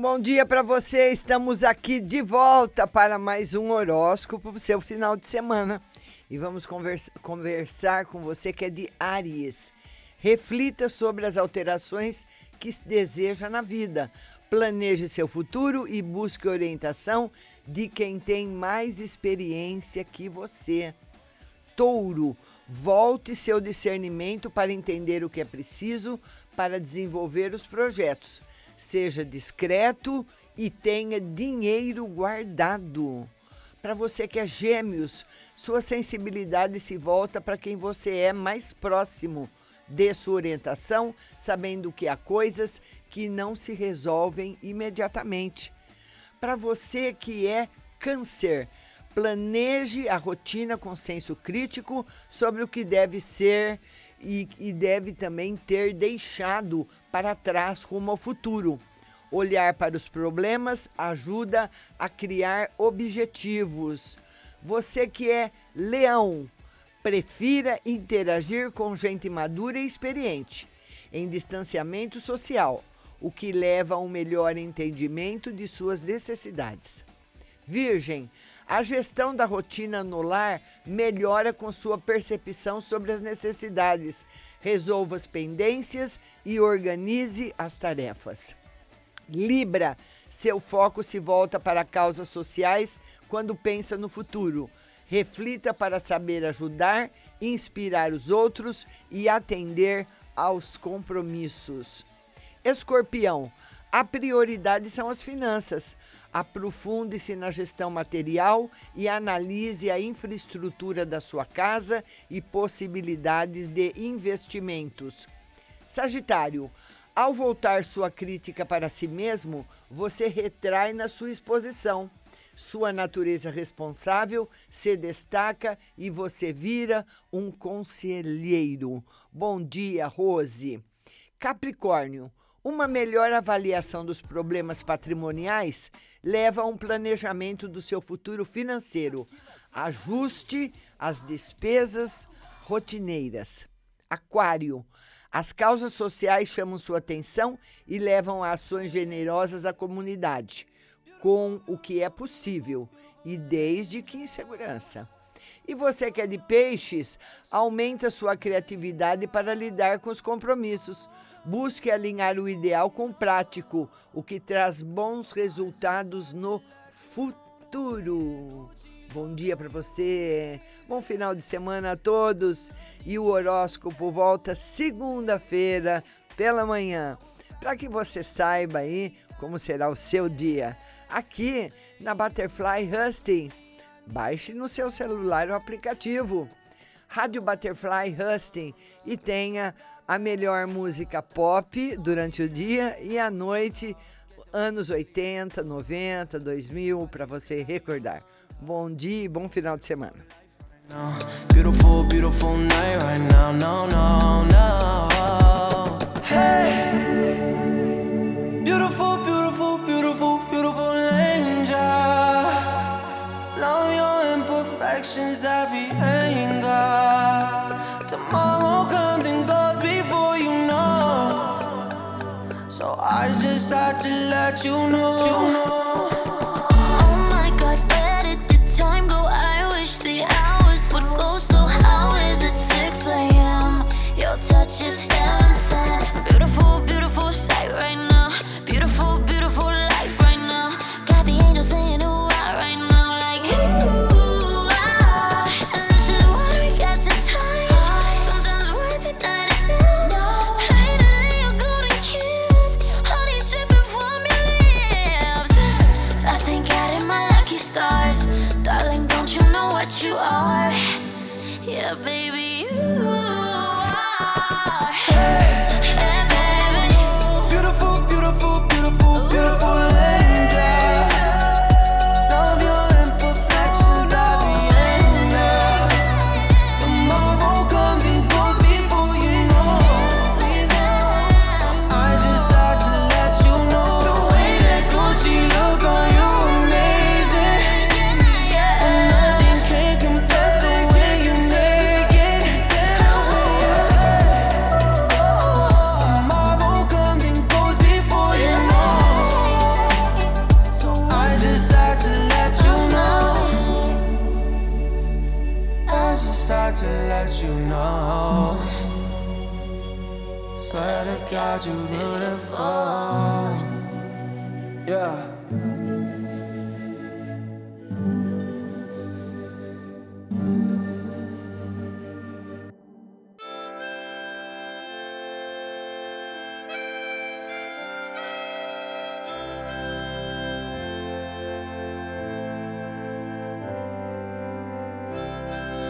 bom dia para você. Estamos aqui de volta para mais um horóscopo para o seu final de semana. E vamos conversa conversar com você que é de Aries. Reflita sobre as alterações que deseja na vida. Planeje seu futuro e busque orientação de quem tem mais experiência que você. Touro, volte seu discernimento para entender o que é preciso para desenvolver os projetos seja discreto e tenha dinheiro guardado. Para você que é gêmeos, sua sensibilidade se volta para quem você é mais próximo. Dê sua orientação, sabendo que há coisas que não se resolvem imediatamente. Para você que é câncer, planeje a rotina com senso crítico sobre o que deve ser e, e deve também ter deixado para trás rumo ao futuro. Olhar para os problemas ajuda a criar objetivos. Você que é leão, prefira interagir com gente madura e experiente, em distanciamento social, o que leva a um melhor entendimento de suas necessidades. Virgem, a gestão da rotina no lar melhora com sua percepção sobre as necessidades, resolva as pendências e organize as tarefas. Libra, seu foco se volta para causas sociais quando pensa no futuro. Reflita para saber ajudar, inspirar os outros e atender aos compromissos. Escorpião, a prioridade são as finanças. Aprofunde-se na gestão material e analise a infraestrutura da sua casa e possibilidades de investimentos. Sagitário, ao voltar sua crítica para si mesmo, você retrai na sua exposição. Sua natureza responsável se destaca e você vira um conselheiro. Bom dia, Rose. Capricórnio, uma melhor avaliação dos problemas patrimoniais leva a um planejamento do seu futuro financeiro. Ajuste as despesas rotineiras. Aquário. As causas sociais chamam sua atenção e levam a ações generosas à comunidade, com o que é possível e desde que em segurança. E você que é de peixes, aumenta sua criatividade para lidar com os compromissos. Busque alinhar o ideal com o prático, o que traz bons resultados no futuro. Bom dia para você, bom final de semana a todos. E o horóscopo volta segunda-feira pela manhã, para que você saiba aí como será o seu dia. Aqui na Butterfly Husting, baixe no seu celular o aplicativo Rádio Butterfly Husting e tenha a melhor música pop durante o dia e à noite, anos 80, 90, 2000, para você recordar. Bom dia e bom final de semana. Beautiful, beautiful night right now, no, no, no. decide to let you know. you know. Swear to God, you're beautiful. Yeah.